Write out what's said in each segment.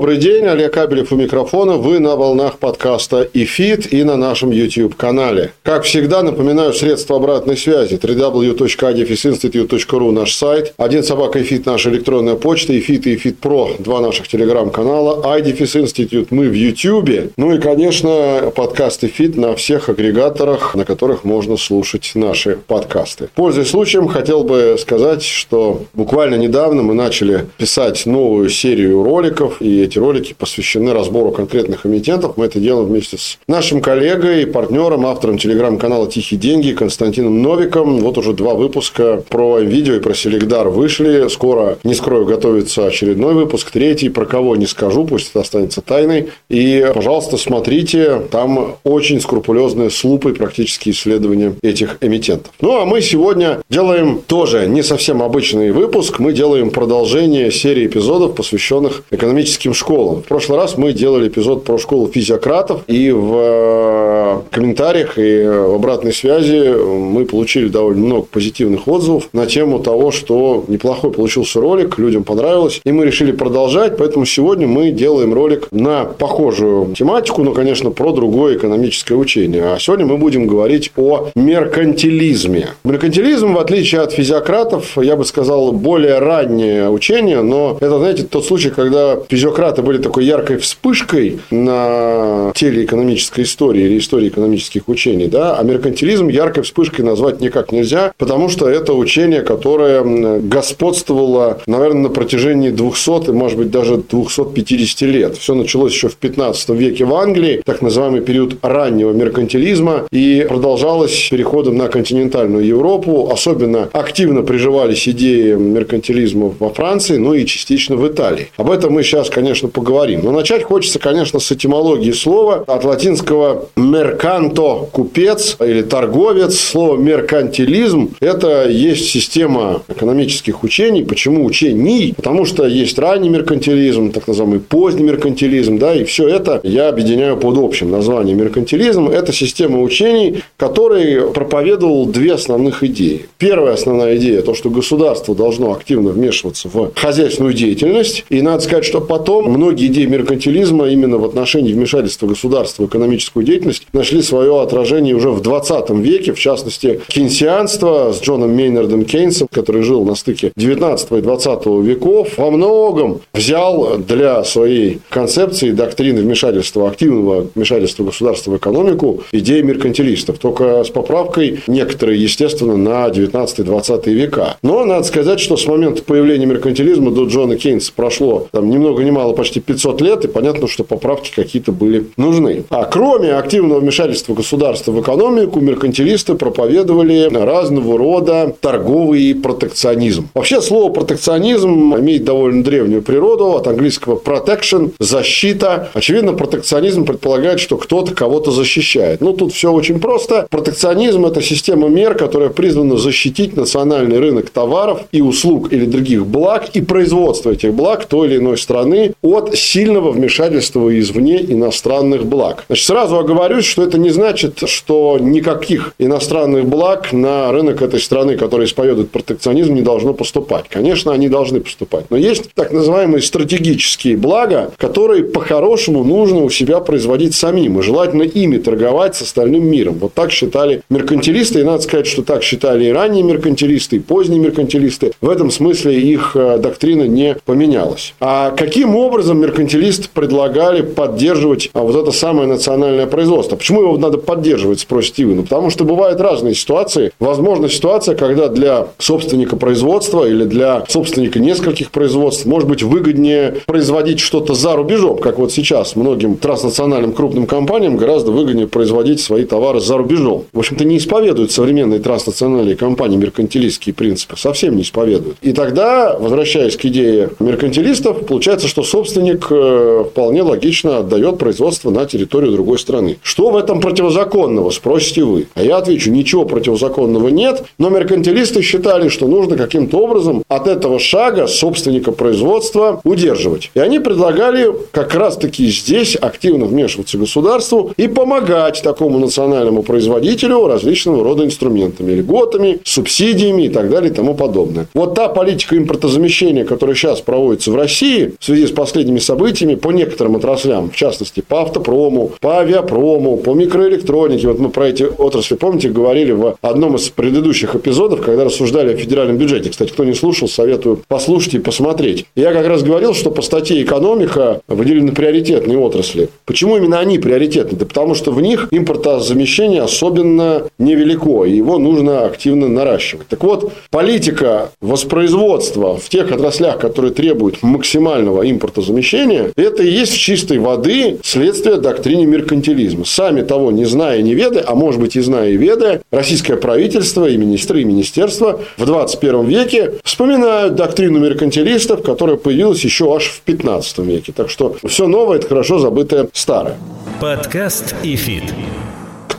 Добрый день, Олег Кабелев у микрофона. Вы на волнах подкаста «Ифит» и на нашем YouTube-канале. Как всегда, напоминаю, средства обратной связи www.adifisinstitute.ru наш сайт, один собака «Ифит» наша электронная почта, «Ифит» и «Ифит Про» два наших телеграм-канала, iDefis Institute мы в YouTube, ну и, конечно, подкаст «Ифит» на всех агрегаторах, на которых можно слушать наши подкасты. Пользуясь случаем, хотел бы сказать, что буквально недавно мы начали писать новую серию роликов, и эти ролики посвящены разбору конкретных эмитентов. Мы это делаем вместе с нашим коллегой, партнером, автором телеграм-канала «Тихие деньги» Константином Новиком. Вот уже два выпуска про видео и про Селегдар вышли. Скоро, не скрою, готовится очередной выпуск, третий. Про кого не скажу, пусть это останется тайной. И, пожалуйста, смотрите, там очень скрупулезные с лупой практические исследования этих эмитентов. Ну, а мы сегодня делаем тоже не совсем обычный выпуск. Мы делаем продолжение серии эпизодов, посвященных экономическим школам. В прошлый раз мы делали эпизод про школу физиократов, и в э, комментариях и в обратной связи мы получили довольно много позитивных отзывов на тему того, что неплохой получился ролик, людям понравилось, и мы решили продолжать, поэтому сегодня мы делаем ролик на похожую тематику, но, конечно, про другое экономическое учение. А сегодня мы будем говорить о меркантилизме. Меркантилизм, в отличие от физиократов, я бы сказал, более раннее учение, но это, знаете, тот случай, когда физиократ Эмираты были такой яркой вспышкой на теле экономической истории или истории экономических учений, да, а меркантилизм яркой вспышкой назвать никак нельзя, потому что это учение, которое господствовало, наверное, на протяжении 200 и, может быть, даже 250 лет. Все началось еще в 15 веке в Англии, так называемый период раннего меркантилизма, и продолжалось переходом на континентальную Европу. Особенно активно приживались идеи меркантилизма во Франции, ну и частично в Италии. Об этом мы сейчас, конечно, конечно, поговорим. Но начать хочется, конечно, с этимологии слова. От латинского «мерканто» – купец или торговец. Слово «меркантилизм» – это есть система экономических учений. Почему учений? Потому что есть ранний меркантилизм, так называемый поздний меркантилизм. Да, и все это я объединяю под общим названием меркантилизм. Это система учений, который проповедовал две основных идеи. Первая основная идея – то, что государство должно активно вмешиваться в хозяйственную деятельность. И надо сказать, что потом многие идеи меркантилизма именно в отношении вмешательства государства в экономическую деятельность нашли свое отражение уже в 20 веке, в частности, кейнсианство с Джоном Мейнардом Кейнсом, который жил на стыке 19 и 20 веков, во многом взял для своей концепции доктрины вмешательства, активного вмешательства государства в экономику идеи меркантилистов, только с поправкой некоторые, естественно, на 19-20 века. Но надо сказать, что с момента появления меркантилизма до Джона Кейнса прошло там, ни много ни мало почти 500 лет, и понятно, что поправки какие-то были нужны. А кроме активного вмешательства государства в экономику, меркантилисты проповедовали разного рода торговый протекционизм. Вообще слово протекционизм имеет довольно древнюю природу, от английского protection – защита. Очевидно, протекционизм предполагает, что кто-то кого-то защищает. Ну, тут все очень просто. Протекционизм – это система мер, которая призвана защитить национальный рынок товаров и услуг или других благ и производство этих благ той или иной страны от сильного вмешательства извне иностранных благ. Значит, сразу оговорюсь, что это не значит, что никаких иностранных благ на рынок этой страны, который исповедует протекционизм, не должно поступать. Конечно, они должны поступать. Но есть так называемые стратегические блага, которые по-хорошему нужно у себя производить самим. И желательно ими торговать с остальным миром. Вот так считали меркантилисты. И надо сказать, что так считали и ранние меркантилисты, и поздние меркантилисты. В этом смысле их э, доктрина не поменялась. А каким образом образом меркантилисты предлагали поддерживать а, вот это самое национальное производство. Почему его надо поддерживать, спросите вы? Ну, потому что бывают разные ситуации. Возможно, ситуация, когда для собственника производства или для собственника нескольких производств может быть выгоднее производить что-то за рубежом, как вот сейчас многим транснациональным крупным компаниям гораздо выгоднее производить свои товары за рубежом. В общем-то, не исповедуют современные транснациональные компании меркантилистские принципы, совсем не исповедуют. И тогда, возвращаясь к идее меркантилистов, получается, что собственник э, вполне логично отдает производство на территорию другой страны. Что в этом противозаконного, спросите вы. А я отвечу, ничего противозаконного нет, но меркантилисты считали, что нужно каким-то образом от этого шага собственника производства удерживать. И они предлагали как раз-таки здесь активно вмешиваться государству и помогать такому национальному производителю различного рода инструментами, льготами, субсидиями и так далее и тому подобное. Вот та политика импортозамещения, которая сейчас проводится в России в связи с последними событиями по некоторым отраслям, в частности, по автопрому, по авиапрому, по микроэлектронике. Вот мы про эти отрасли, помните, говорили в одном из предыдущих эпизодов, когда рассуждали о федеральном бюджете. Кстати, кто не слушал, советую послушать и посмотреть. Я как раз говорил, что по статье «Экономика» выделены приоритетные отрасли. Почему именно они приоритетны? Да потому что в них импортозамещение особенно невелико, и его нужно активно наращивать. Так вот, политика воспроизводства в тех отраслях, которые требуют максимального импортозамещения, это и есть в чистой воды следствие доктрины меркантилизма. Сами того не зная, не ведая, а может быть и зная и ведая, российское правительство и министры, и министерства в 21 веке вспоминают доктрину меркантилистов, которая появилась еще аж в 15 веке. Так что все новое – это хорошо забытое старое. Подкаст ИФИТ.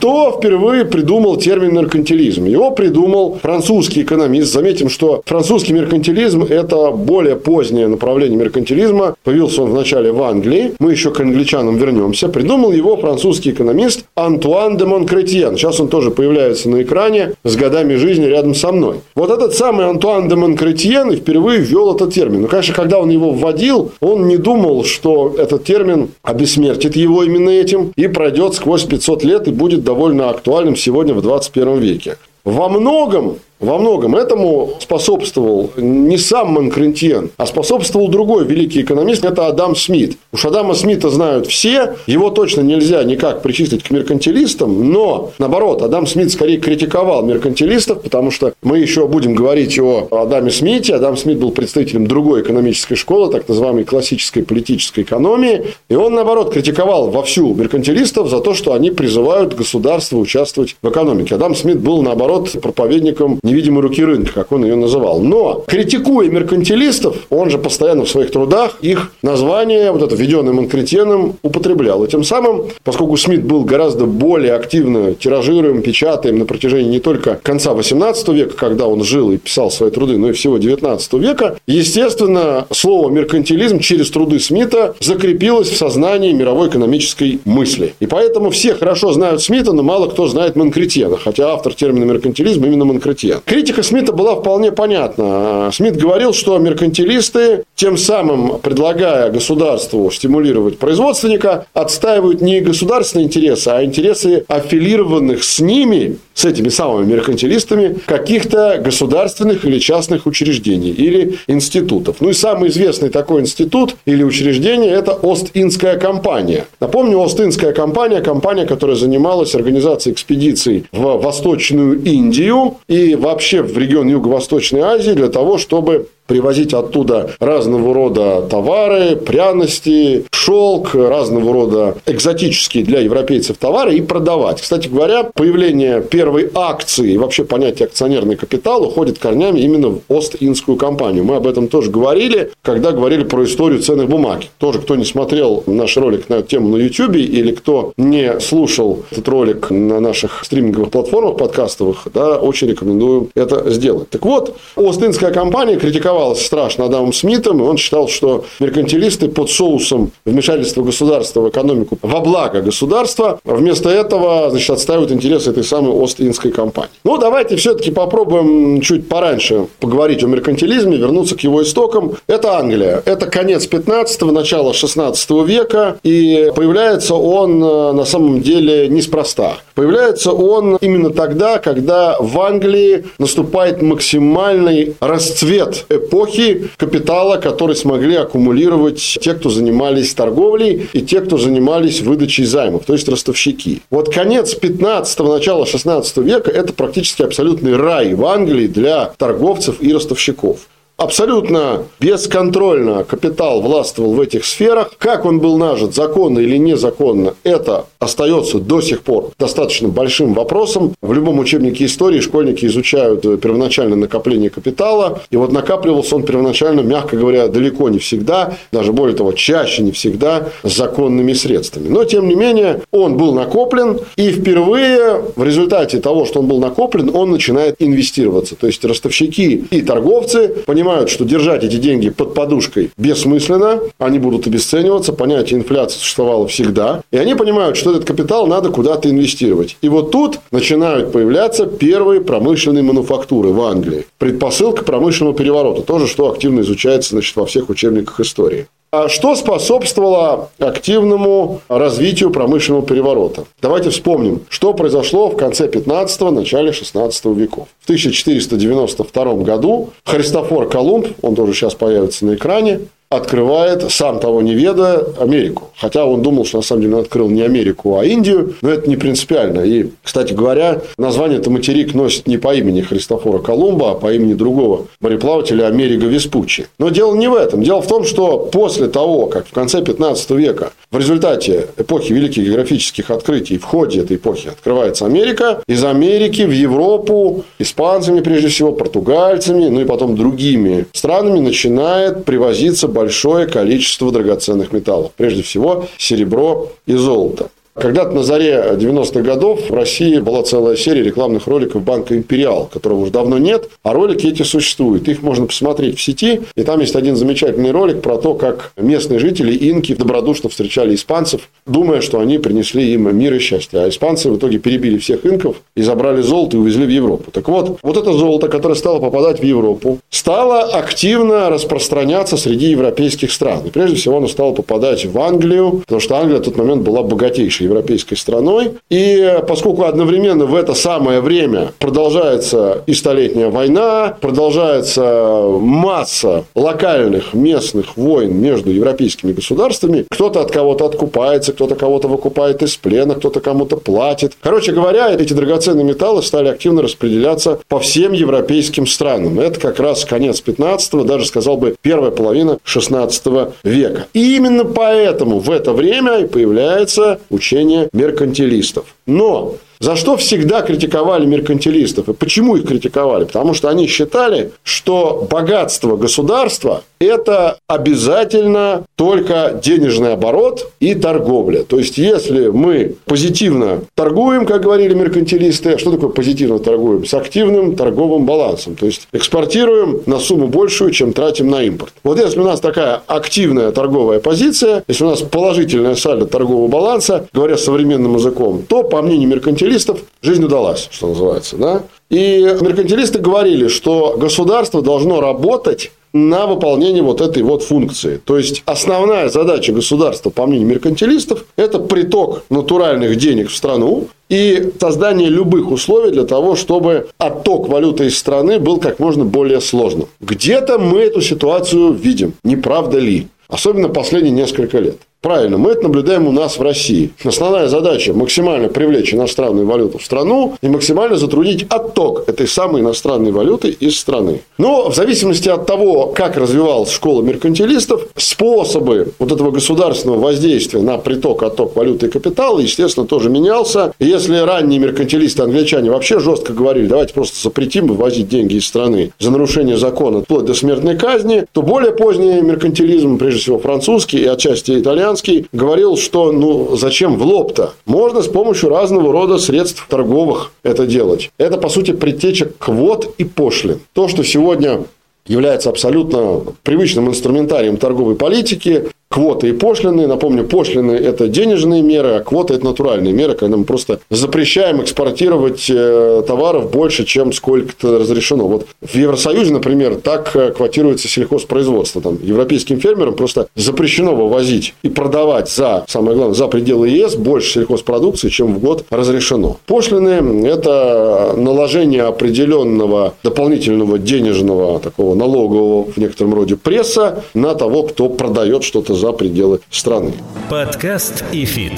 Кто впервые придумал термин меркантилизм? Его придумал французский экономист. Заметим, что французский меркантилизм – это более позднее направление меркантилизма. Появился он вначале в Англии. Мы еще к англичанам вернемся. Придумал его французский экономист Антуан де Монкретьен. Сейчас он тоже появляется на экране с годами жизни рядом со мной. Вот этот самый Антуан де Монкретьен впервые ввел этот термин. Но, конечно, когда он его вводил, он не думал, что этот термин обессмертит его именно этим и пройдет сквозь 500 лет и будет довольно актуальным сегодня в 21 веке. Во многом во многом этому способствовал не сам Монкрентьен, а способствовал другой великий экономист, это Адам Смит. Уж Адама Смита знают все, его точно нельзя никак причислить к меркантилистам, но, наоборот, Адам Смит скорее критиковал меркантилистов, потому что мы еще будем говорить о Адаме Смите. Адам Смит был представителем другой экономической школы, так называемой классической политической экономии, и он, наоборот, критиковал вовсю меркантилистов за то, что они призывают государство участвовать в экономике. Адам Смит был, наоборот, проповедником невидимой руки рынка, как он ее называл. Но, критикуя меркантилистов, он же постоянно в своих трудах их название, вот это введенное Монкретьеном, употреблял. И тем самым, поскольку Смит был гораздо более активно тиражируем, печатаем на протяжении не только конца 18 века, когда он жил и писал свои труды, но и всего 19 века, естественно, слово меркантилизм через труды Смита закрепилось в сознании мировой экономической мысли. И поэтому все хорошо знают Смита, но мало кто знает Монкретьена, хотя автор термина меркантилизм именно Монкретьен. Критика Смита была вполне понятна. Смит говорил, что меркантилисты, тем самым предлагая государству стимулировать производственника, отстаивают не государственные интересы, а интересы аффилированных с ними, с этими самыми меркантилистами, каких-то государственных или частных учреждений или институтов. Ну и самый известный такой институт или учреждение – это Ост-Индская компания. Напомню, Ост-Индская компания – компания, которая занималась организацией экспедиций в Восточную Индию и вообще в регион Юго-Восточной Азии для того, чтобы привозить оттуда разного рода товары, пряности, шелк, разного рода экзотические для европейцев товары и продавать. Кстати говоря, появление первой акции и вообще понятие акционерный капитал уходит корнями именно в Ост-Индскую компанию. Мы об этом тоже говорили, когда говорили про историю ценных бумаг. Тоже, кто не смотрел наш ролик на эту тему на YouTube или кто не слушал этот ролик на наших стриминговых платформах подкастовых, да, очень рекомендую это сделать. Так вот, Ост-Индская компания критиковала критиковалось страшно Адамом Смитом, и он считал, что меркантилисты под соусом вмешательства государства в экономику во благо государства, вместо этого значит, отстаивают интересы этой самой Ост-Индской компании. Ну, давайте все-таки попробуем чуть пораньше поговорить о меркантилизме, вернуться к его истокам. Это Англия. Это конец 15-го, начало 16 века, и появляется он э, на самом деле неспроста. Появляется он именно тогда, когда в Англии наступает максимальный расцвет эпохи капитала, который смогли аккумулировать те, кто занимались торговлей и те, кто занимались выдачей займов, то есть ростовщики. Вот конец 15-го, начало 16 века – это практически абсолютный рай в Англии для торговцев и ростовщиков абсолютно бесконтрольно капитал властвовал в этих сферах. Как он был нажит, законно или незаконно, это остается до сих пор достаточно большим вопросом. В любом учебнике истории школьники изучают первоначальное накопление капитала. И вот накапливался он первоначально, мягко говоря, далеко не всегда, даже более того, чаще не всегда, законными средствами. Но, тем не менее, он был накоплен, и впервые в результате того, что он был накоплен, он начинает инвестироваться. То есть, ростовщики и торговцы понимают, понимают, что держать эти деньги под подушкой бессмысленно, они будут обесцениваться, понятие инфляции существовало всегда, и они понимают, что этот капитал надо куда-то инвестировать. И вот тут начинают появляться первые промышленные мануфактуры в Англии. Предпосылка промышленного переворота, тоже что активно изучается значит, во всех учебниках истории. А что способствовало активному развитию промышленного переворота? Давайте вспомним, что произошло в конце 15-го, начале 16 веков. В 1492 году Христофор Колумб, он тоже сейчас появится на экране, открывает, сам того не ведая, Америку. Хотя он думал, что на самом деле он открыл не Америку, а Индию, но это не принципиально. И, кстати говоря, название это материк носит не по имени Христофора Колумба, а по имени другого мореплавателя Америго Веспуччи. Но дело не в этом. Дело в том, что после того, как в конце 15 века в результате эпохи великих географических открытий в ходе этой эпохи открывается Америка, из Америки в Европу испанцами, прежде всего, португальцами, ну и потом другими странами начинает привозиться большое количество драгоценных металлов. Прежде всего, серебро и золото. Когда-то на заре 90-х годов в России была целая серия рекламных роликов банка «Империал», которого уже давно нет, а ролики эти существуют. Их можно посмотреть в сети, и там есть один замечательный ролик про то, как местные жители инки добродушно встречали испанцев, думая, что они принесли им мир и счастье. А испанцы в итоге перебили всех инков и забрали золото и увезли в Европу. Так вот, вот это золото, которое стало попадать в Европу, стало активно распространяться среди европейских стран. И прежде всего оно стало попадать в Англию, потому что Англия в тот момент была богатейшей крупнейшей европейской страной. И поскольку одновременно в это самое время продолжается и Столетняя война, продолжается масса локальных местных войн между европейскими государствами, кто-то от кого-то откупается, кто-то кого-то выкупает из плена, кто-то кому-то платит. Короче говоря, эти драгоценные металлы стали активно распределяться по всем европейским странам. Это как раз конец 15-го, даже сказал бы первая половина 16 века. И именно поэтому в это время и появляется учение учение меркантилистов. Но за что всегда критиковали меркантилистов? И почему их критиковали? Потому что они считали, что богатство государства – это обязательно только денежный оборот и торговля. То есть, если мы позитивно торгуем, как говорили меркантилисты, что такое позитивно торгуем? С активным торговым балансом. То есть, экспортируем на сумму большую, чем тратим на импорт. Вот если у нас такая активная торговая позиция, если у нас положительная сальдо торгового баланса, говоря современным языком, то, по мнению меркантилистов, меркантилистов жизнь удалась, что называется. Да? И меркантилисты говорили, что государство должно работать на выполнение вот этой вот функции. То есть, основная задача государства, по мнению меркантилистов, это приток натуральных денег в страну и создание любых условий для того, чтобы отток валюты из страны был как можно более сложным. Где-то мы эту ситуацию видим, не правда ли? Особенно последние несколько лет. Правильно, мы это наблюдаем у нас в России. Основная задача – максимально привлечь иностранную валюту в страну и максимально затруднить отток этой самой иностранной валюты из страны. Но в зависимости от того, как развивалась школа меркантилистов, способы вот этого государственного воздействия на приток, отток валюты и капитала, естественно, тоже менялся. Если ранние меркантилисты англичане вообще жестко говорили, давайте просто запретим вывозить деньги из страны за нарушение закона вплоть до смертной казни, то более поздний меркантилизм, прежде всего французский и отчасти итальянский, Лубянский говорил, что ну зачем в лоб-то? Можно с помощью разного рода средств торговых это делать. Это, по сути, предтеча квот и пошлин. То, что сегодня является абсолютно привычным инструментарием торговой политики, квоты и пошлины. Напомню, пошлины – это денежные меры, а квоты – это натуральные меры, когда мы просто запрещаем экспортировать э, товаров больше, чем сколько-то разрешено. Вот в Евросоюзе, например, так э, квотируется сельхозпроизводство. Там европейским фермерам просто запрещено вывозить и продавать за, самое главное, за пределы ЕС больше сельхозпродукции, чем в год разрешено. Пошлины – это наложение определенного дополнительного денежного такого налогового в некотором роде пресса на того, кто продает что-то за пределы страны. Подкаст ИФИТ.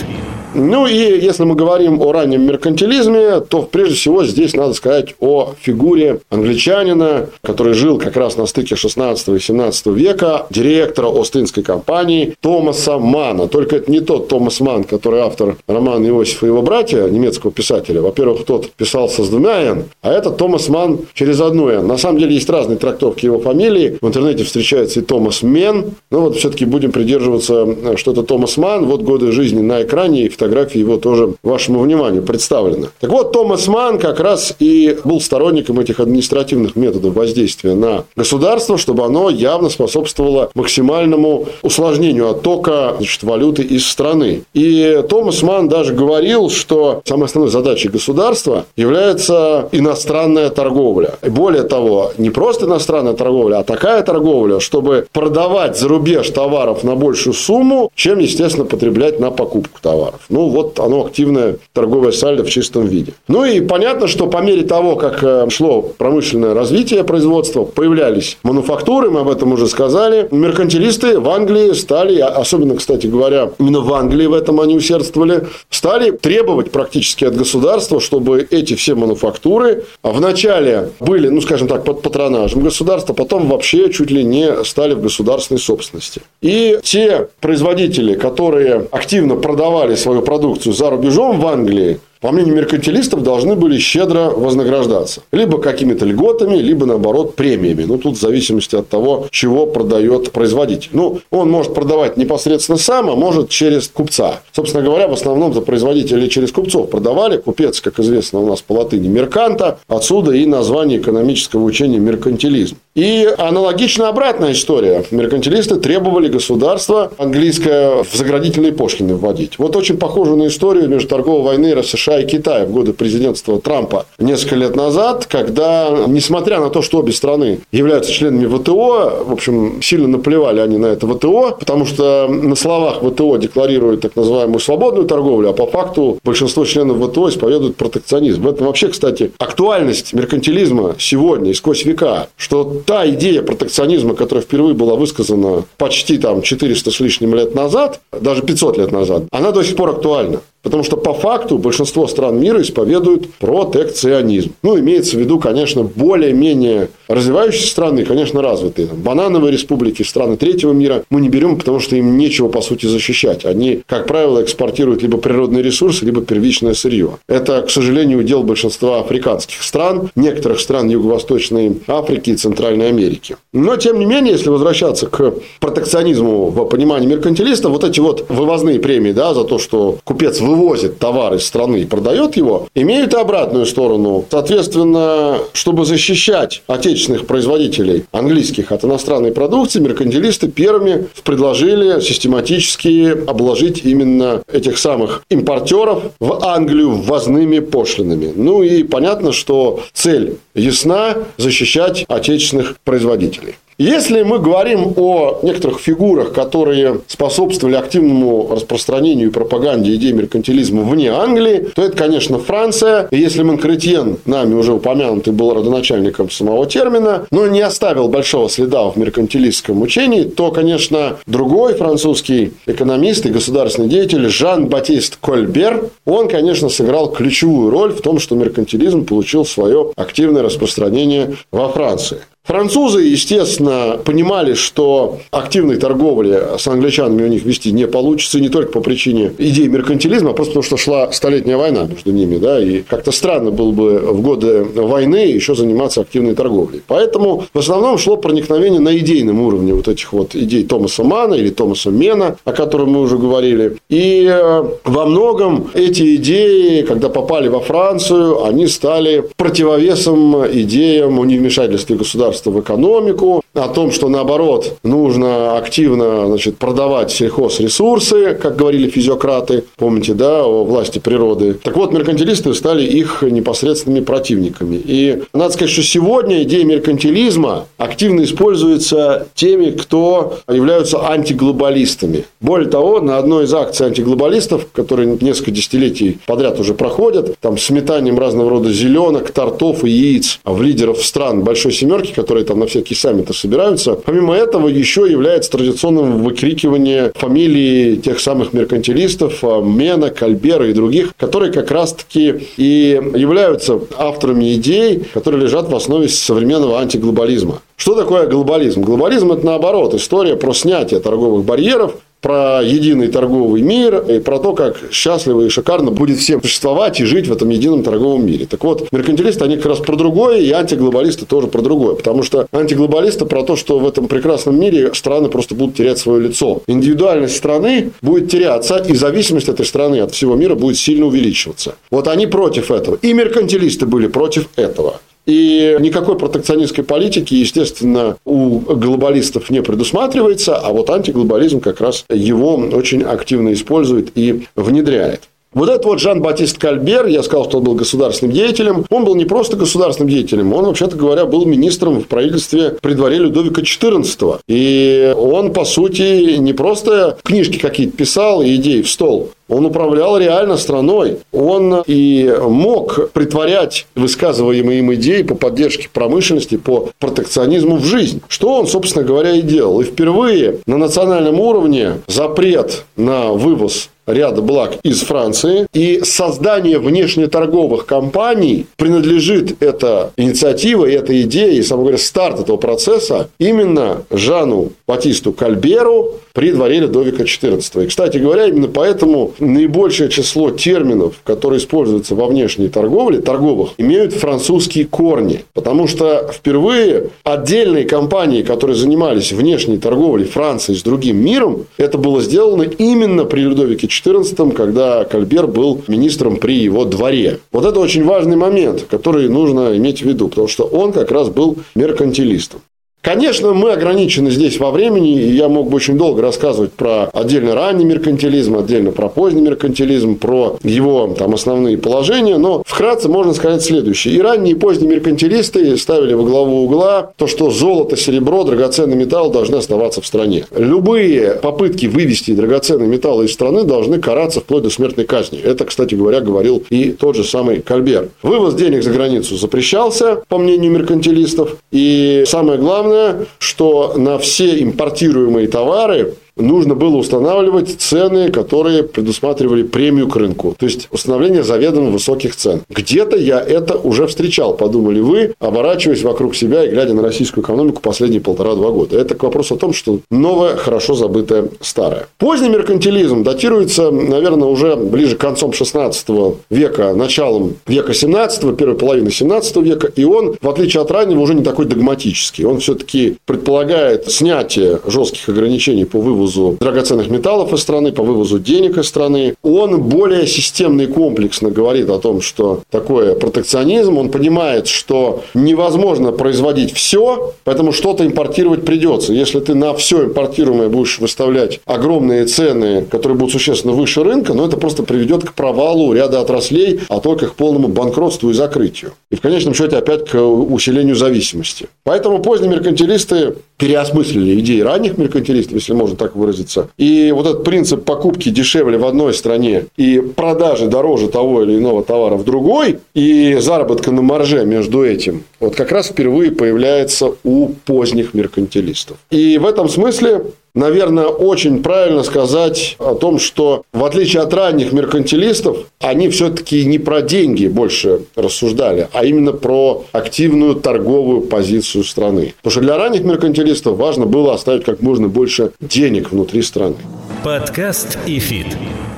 Ну и если мы говорим о раннем меркантилизме, то прежде всего здесь надо сказать о фигуре англичанина, который жил как раз на стыке 16 и 17 века, директора Ост-Индской компании Томаса Мана. Только это не тот Томас Ман, который автор романа Иосиф и его братья, немецкого писателя. Во-первых, тот писался с двумя «н», а этот Томас Ман через одну «н». На самом деле есть разные трактовки его фамилии. В интернете встречается и Томас Мен. Но вот все-таки будем придерживаться, что это Томас Ман. Вот годы жизни на экране и фотографии его тоже вашему вниманию представлены. Так вот, Томас Ман как раз и был сторонником этих административных методов воздействия на государство, чтобы оно явно способствовало максимальному усложнению оттока значит, валюты из страны. И Томас Ман даже говорил, что самой основной задачей государства является иностранная торговля. И более того, не просто иностранная торговля, а такая торговля, чтобы продавать за рубеж товаров на большую сумму, чем, естественно, потреблять на покупку товаров. Ну, вот оно активное торговое сальдо в чистом виде. Ну, и понятно, что по мере того, как э, шло промышленное развитие производства, появлялись мануфактуры, мы об этом уже сказали. Меркантилисты в Англии стали, а, особенно, кстати говоря, именно в Англии в этом они усердствовали, стали требовать практически от государства, чтобы эти все мануфактуры вначале были, ну, скажем так, под патронажем государства, потом вообще чуть ли не стали в государственной собственности. И те производители, которые активно продавали свою продукцию за рубежом в Англии, по мнению меркантилистов, должны были щедро вознаграждаться. Либо какими-то льготами, либо, наоборот, премиями. Ну, тут в зависимости от того, чего продает производитель. Ну, он может продавать непосредственно сам, а может через купца. Собственно говоря, в основном за производителей через купцов продавали. Купец, как известно, у нас по латыни мерканта. Отсюда и название экономического учения меркантилизм. И аналогично обратная история. Меркантилисты требовали государства английское в заградительные пошлины вводить. Вот очень похоже на историю между торговой войны США и Китая в годы президентства Трампа несколько лет назад, когда, несмотря на то, что обе страны являются членами ВТО, в общем, сильно наплевали они на это ВТО, потому что на словах ВТО декларируют так называемую свободную торговлю, а по факту большинство членов ВТО исповедуют протекционизм. В этом вообще, кстати, актуальность меркантилизма сегодня и сквозь века, что та идея протекционизма, которая впервые была высказана почти там 400 с лишним лет назад, даже 500 лет назад, она до сих пор актуальна. Потому что по факту большинство стран мира исповедуют протекционизм. Ну, имеется в виду, конечно, более-менее развивающиеся страны, конечно, развитые. Там, банановые республики, страны третьего мира мы не берем, потому что им нечего, по сути, защищать. Они, как правило, экспортируют либо природные ресурсы, либо первичное сырье. Это, к сожалению, удел большинства африканских стран, некоторых стран Юго-Восточной Африки и Центральной Америки. Но, тем не менее, если возвращаться к протекционизму в понимании меркантилиста, вот эти вот вывозные премии да, за то, что купец вы вывозит товар из страны и продает его, имеют и обратную сторону. Соответственно, чтобы защищать отечественных производителей английских от иностранной продукции, меркантилисты первыми предложили систематически обложить именно этих самых импортеров в Англию ввозными пошлинами. Ну и понятно, что цель ясна – защищать отечественных производителей. Если мы говорим о некоторых фигурах, которые способствовали активному распространению и пропаганде идей меркантилизма вне Англии, то это, конечно, Франция. И если Монкретьен, нами уже упомянутый, был родоначальником самого термина, но не оставил большого следа в меркантилистском учении, то, конечно, другой французский экономист и государственный деятель Жан-Батист Кольбер, он, конечно, сыграл ключевую роль в том, что меркантилизм получил свое активное распространение во Франции. Французы, естественно, понимали, что активной торговли с англичанами у них вести не получится, не только по причине идеи меркантилизма, а просто потому, что шла столетняя война между ними, да, и как-то странно было бы в годы войны еще заниматься активной торговлей. Поэтому в основном шло проникновение на идейном уровне вот этих вот идей Томаса Мана или Томаса Мена, о котором мы уже говорили. И э, во многом эти идеи, когда попали во Францию, они стали противовесом идеям о невмешательстве государства государства в экономику, о том, что наоборот нужно активно значит, продавать сельхозресурсы, как говорили физиократы, помните, да, о власти природы. Так вот, меркантилисты стали их непосредственными противниками. И надо сказать, что сегодня идея меркантилизма активно используется теми, кто являются антиглобалистами. Более того, на одной из акций антиглобалистов, которые несколько десятилетий подряд уже проходят, там сметанием разного рода зеленок, тортов и яиц в лидеров стран Большой Семерки, которые там на всякие саммиты собираются. Помимо этого, еще является традиционным выкрикивание фамилии тех самых меркантилистов, а, Мена, Кальбера и других, которые как раз-таки и являются авторами идей, которые лежат в основе современного антиглобализма. Что такое глобализм? Глобализм – это наоборот история про снятие торговых барьеров, про единый торговый мир и про то, как счастливо и шикарно будет всем существовать и жить в этом едином торговом мире. Так вот, меркантилисты, они как раз про другое, и антиглобалисты тоже про другое. Потому что антиглобалисты про то, что в этом прекрасном мире страны просто будут терять свое лицо. Индивидуальность страны будет теряться, и зависимость этой страны от всего мира будет сильно увеличиваться. Вот они против этого. И меркантилисты были против этого. И никакой протекционистской политики, естественно, у глобалистов не предусматривается, а вот антиглобализм как раз его очень активно использует и внедряет. Вот этот вот Жан-Батист Кальбер, я сказал, что он был государственным деятелем, он был не просто государственным деятелем, он, вообще-то говоря, был министром в правительстве при дворе Людовика XIV. И он, по сути, не просто книжки какие-то писал и идеи в стол, он управлял реально страной. Он и мог притворять высказываемые им идеи по поддержке промышленности, по протекционизму в жизнь. Что он, собственно говоря, и делал. И впервые на национальном уровне запрет на вывоз ряда благ из Франции. И создание внешнеторговых компаний принадлежит эта инициатива, эта идея, и, самое говоря, старт этого процесса именно Жану Батисту Кальберу при дворе Людовика XIV. И, кстати говоря, именно поэтому наибольшее число терминов, которые используются во внешней торговле, торговых, имеют французские корни. Потому что впервые отдельные компании, которые занимались внешней торговлей Франции с другим миром, это было сделано именно при Людовике XIV, когда Кальбер был министром при его дворе. Вот это очень важный момент, который нужно иметь в виду, потому что он как раз был меркантилистом. Конечно, мы ограничены здесь во времени, и я мог бы очень долго рассказывать про отдельно ранний меркантилизм, отдельно про поздний меркантилизм, про его там основные положения, но вкратце можно сказать следующее. И ранние, и поздние меркантилисты ставили во главу угла то, что золото, серебро, драгоценный металл должны оставаться в стране. Любые попытки вывести драгоценные металлы из страны должны караться вплоть до смертной казни. Это, кстати говоря, говорил и тот же самый Кальбер. Вывоз денег за границу запрещался, по мнению меркантилистов, и самое главное, главное, что на все импортируемые товары нужно было устанавливать цены, которые предусматривали премию к рынку. То есть установление заведомо высоких цен. Где-то я это уже встречал, подумали вы, оборачиваясь вокруг себя и глядя на российскую экономику последние полтора-два года. Это к вопросу о том, что новое, хорошо забытое старое. Поздний меркантилизм датируется, наверное, уже ближе к концом 16 века, началом века 17, первой половины 17 века, и он, в отличие от раннего, уже не такой догматический. Он все-таки предполагает снятие жестких ограничений по вывозу вывозу драгоценных металлов из страны, по вывозу денег из страны. Он более системно и комплексно говорит о том, что такое протекционизм. Он понимает, что невозможно производить все, поэтому что-то импортировать придется. Если ты на все импортируемое будешь выставлять огромные цены, которые будут существенно выше рынка, но ну, это просто приведет к провалу ряда отраслей, а только к полному банкротству и закрытию. И в конечном счете опять к усилению зависимости. Поэтому поздние меркантилисты переосмыслили идеи ранних меркантилистов, если можно так выразиться. И вот этот принцип покупки дешевле в одной стране и продажи дороже того или иного товара в другой, и заработка на марже между этим, вот как раз впервые появляется у поздних меркантилистов. И в этом смысле наверное, очень правильно сказать о том, что в отличие от ранних меркантилистов, они все-таки не про деньги больше рассуждали, а именно про активную торговую позицию страны. Потому что для ранних меркантилистов важно было оставить как можно больше денег внутри страны. Подкаст и фит.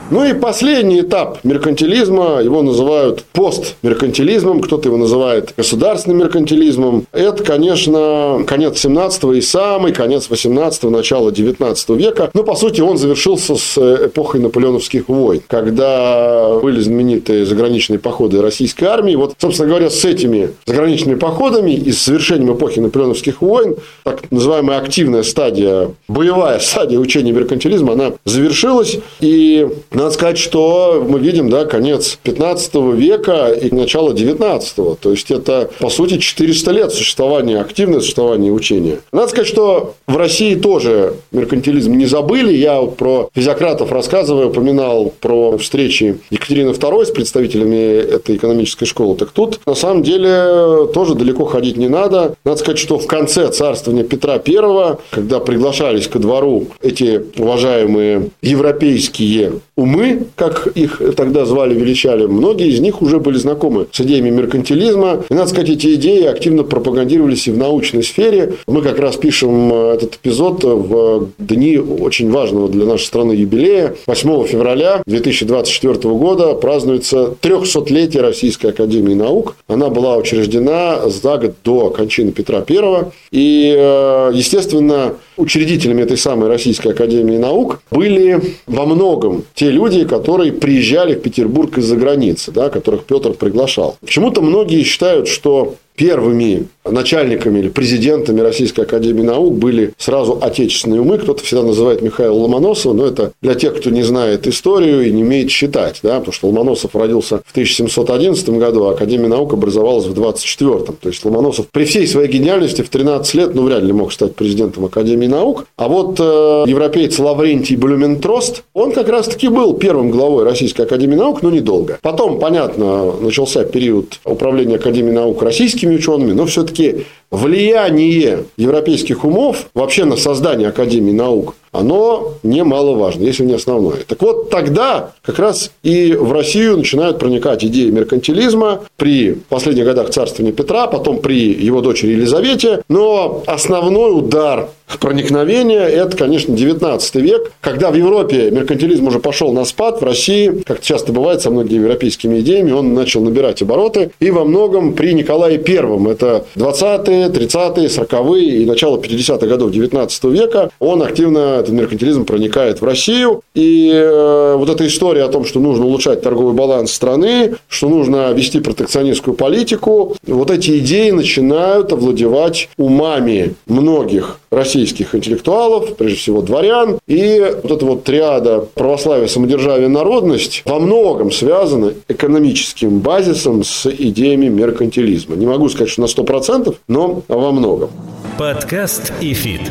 Ну и последний этап меркантилизма, его называют постмеркантилизмом, кто-то его называет государственным меркантилизмом. Это, конечно, конец 17 и самый конец 18 начало 19 века. Но, по сути, он завершился с эпохой наполеоновских войн, когда были знаменитые заграничные походы российской армии. Вот, собственно говоря, с этими заграничными походами и с завершением эпохи наполеоновских войн, так называемая активная стадия, боевая стадия учения меркантилизма, она завершилась. И надо сказать, что мы видим, да, конец 15 века и начало 19 То есть, это, по сути, 400 лет существования, активное существование учения. Надо сказать, что в России тоже меркантилизм не забыли. Я вот про физиократов рассказываю, упоминал про встречи Екатерины II с представителями этой экономической школы. Так тут, на самом деле, тоже далеко ходить не надо. Надо сказать, что в конце царствования Петра I, когда приглашались ко двору эти уважаемые европейские умы, как их тогда звали, величали, многие из них уже были знакомы с идеями меркантилизма. И, надо сказать, эти идеи активно пропагандировались и в научной сфере. Мы как раз пишем э, этот эпизод в дни очень важного для нашей страны юбилея. 8 февраля 2024 года празднуется 300-летие Российской Академии Наук. Она была учреждена за год до кончины Петра I. И, э, естественно, учредителями этой самой Российской Академии Наук были во многом те люди, которые приезжали в Петербург из-за границы, да, которых Петр приглашал. Почему-то многие считают, что первыми начальниками или президентами Российской Академии Наук были сразу отечественные умы. Кто-то всегда называет Михаила Ломоносова, но это для тех, кто не знает историю и не умеет считать. Да? Потому что Ломоносов родился в 1711 году, а Академия Наук образовалась в 24 То есть Ломоносов при всей своей гениальности в 13 лет ну, вряд ли мог стать президентом Академии Наук. А вот э, европеец Лаврентий Блюментрост, он как раз-таки был первым главой Российской Академии Наук, но недолго. Потом, понятно, начался период управления Академией Наук российскими учеными, но все-таки влияние европейских умов вообще на создание Академии наук, оно немаловажно, если не основное. Так вот, тогда как раз и в Россию начинают проникать идеи меркантилизма при последних годах царствования Петра, потом при его дочери Елизавете. Но основной удар проникновения – это, конечно, 19 век, когда в Европе меркантилизм уже пошел на спад, в России, как часто бывает со многими европейскими идеями, он начал набирать обороты. И во многом при Николае I, это 20-е, 30-е, 40-е и начало 50-х годов 19 века, он активно, этот меркантилизм проникает в Россию. И э, вот эта история о том, что нужно улучшать торговый баланс страны, что нужно вести протекционистскую политику, вот эти идеи начинают овладевать умами многих российских интеллектуалов, прежде всего дворян. И вот эта вот триада православия, самодержавие, народность во многом связана экономическим базисом с идеями меркантилизма. Не могу сказать, что на 100%, но во многом. Подкаст и фит.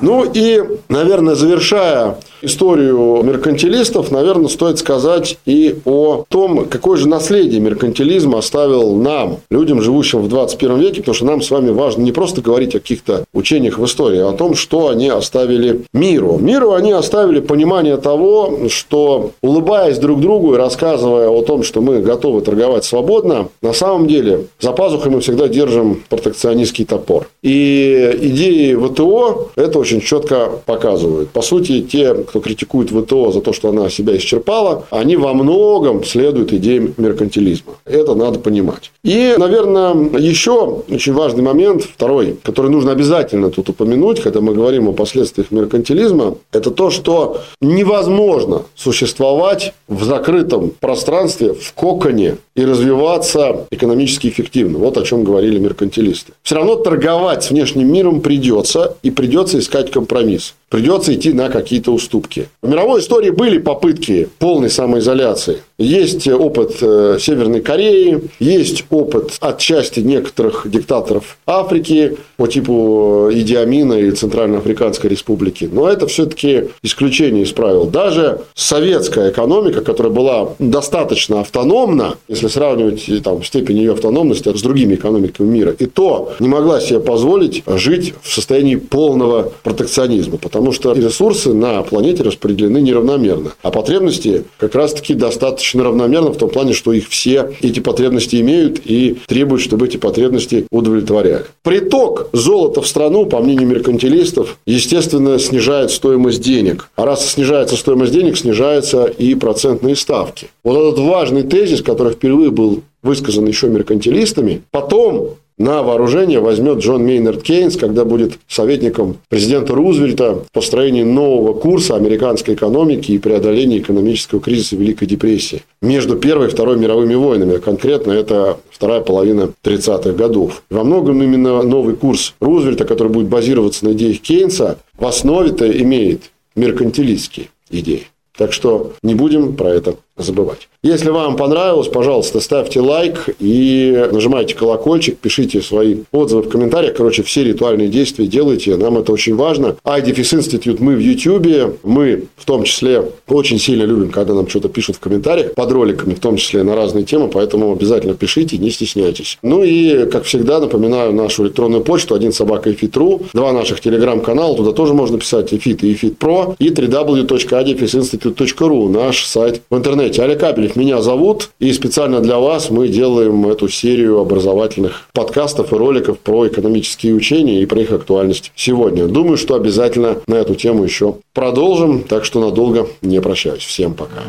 Ну и, наверное, завершая историю меркантилистов, наверное, стоит сказать и о том, какое же наследие меркантилизм оставил нам, людям, живущим в 21 веке, потому что нам с вами важно не просто говорить о каких-то учениях в истории, а о том, что они оставили миру. Миру они оставили понимание того, что улыбаясь друг другу и рассказывая о том, что мы готовы торговать свободно, на самом деле за пазухой мы всегда держим протекционистский топор. И идеи ВТО это очень четко показывают. По сути, те, кто критикует ВТО за то, что она себя исчерпала, они во многом следуют идеям меркантилизма. Это надо понимать. И, наверное, еще очень важный момент, второй, который нужно обязательно тут упомянуть, когда мы говорим о последствиях меркантилизма, это то, что невозможно существовать в закрытом пространстве, в коконе и развиваться экономически эффективно. Вот о чем говорили меркантилисты. Все равно торговать с внешним миром придется, и придется искать компромисс придется идти на какие-то уступки. В мировой истории были попытки полной самоизоляции. Есть опыт э, Северной Кореи, есть опыт отчасти некоторых диктаторов Африки по типу э, Идиамина или Центральноафриканской Республики. Но это все-таки исключение из правил. Даже советская экономика, которая была достаточно автономна, если сравнивать э, там, степень ее автономности с другими экономиками мира, и то не могла себе позволить жить в состоянии полного протекционизма, потому что ресурсы на планете распределены неравномерно, а потребности как раз-таки достаточно достаточно равномерно в том плане, что их все эти потребности имеют и требуют, чтобы эти потребности удовлетворяли. Приток золота в страну, по мнению меркантилистов, естественно, снижает стоимость денег. А раз снижается стоимость денег, снижаются и процентные ставки. Вот этот важный тезис, который впервые был высказан еще меркантилистами, потом на вооружение возьмет Джон Мейнард Кейнс, когда будет советником президента Рузвельта в построении нового курса американской экономики и преодолении экономического кризиса Великой депрессии между Первой и Второй мировыми войнами. Конкретно это вторая половина 30-х годов. Во многом именно новый курс Рузвельта, который будет базироваться на идеях Кейнса, в основе-то имеет меркантилистские идеи. Так что не будем про это забывать. Если вам понравилось, пожалуйста, ставьте лайк и нажимайте колокольчик, пишите свои отзывы в комментариях. Короче, все ритуальные действия делайте, нам это очень важно. iDefis Institute мы в YouTube, мы в том числе очень сильно любим, когда нам что-то пишут в комментариях под роликами, в том числе на разные темы, поэтому обязательно пишите, не стесняйтесь. Ну и, как всегда, напоминаю нашу электронную почту, один собака ифит.ру, два наших телеграм-канала, туда тоже можно писать ИФИТ, ИФИТ про, и www.adifisinstitute.ru, наш сайт в интернете интернете. Олег Капелев меня зовут, и специально для вас мы делаем эту серию образовательных подкастов и роликов про экономические учения и про их актуальность сегодня. Думаю, что обязательно на эту тему еще продолжим, так что надолго не прощаюсь. Всем пока.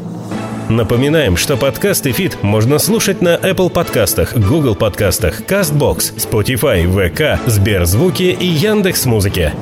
Напоминаем, что подкасты ИФИТ можно слушать на Apple подкастах, Google подкастах, CastBox, Spotify, VK, Сберзвуки и Яндекс.Музыке.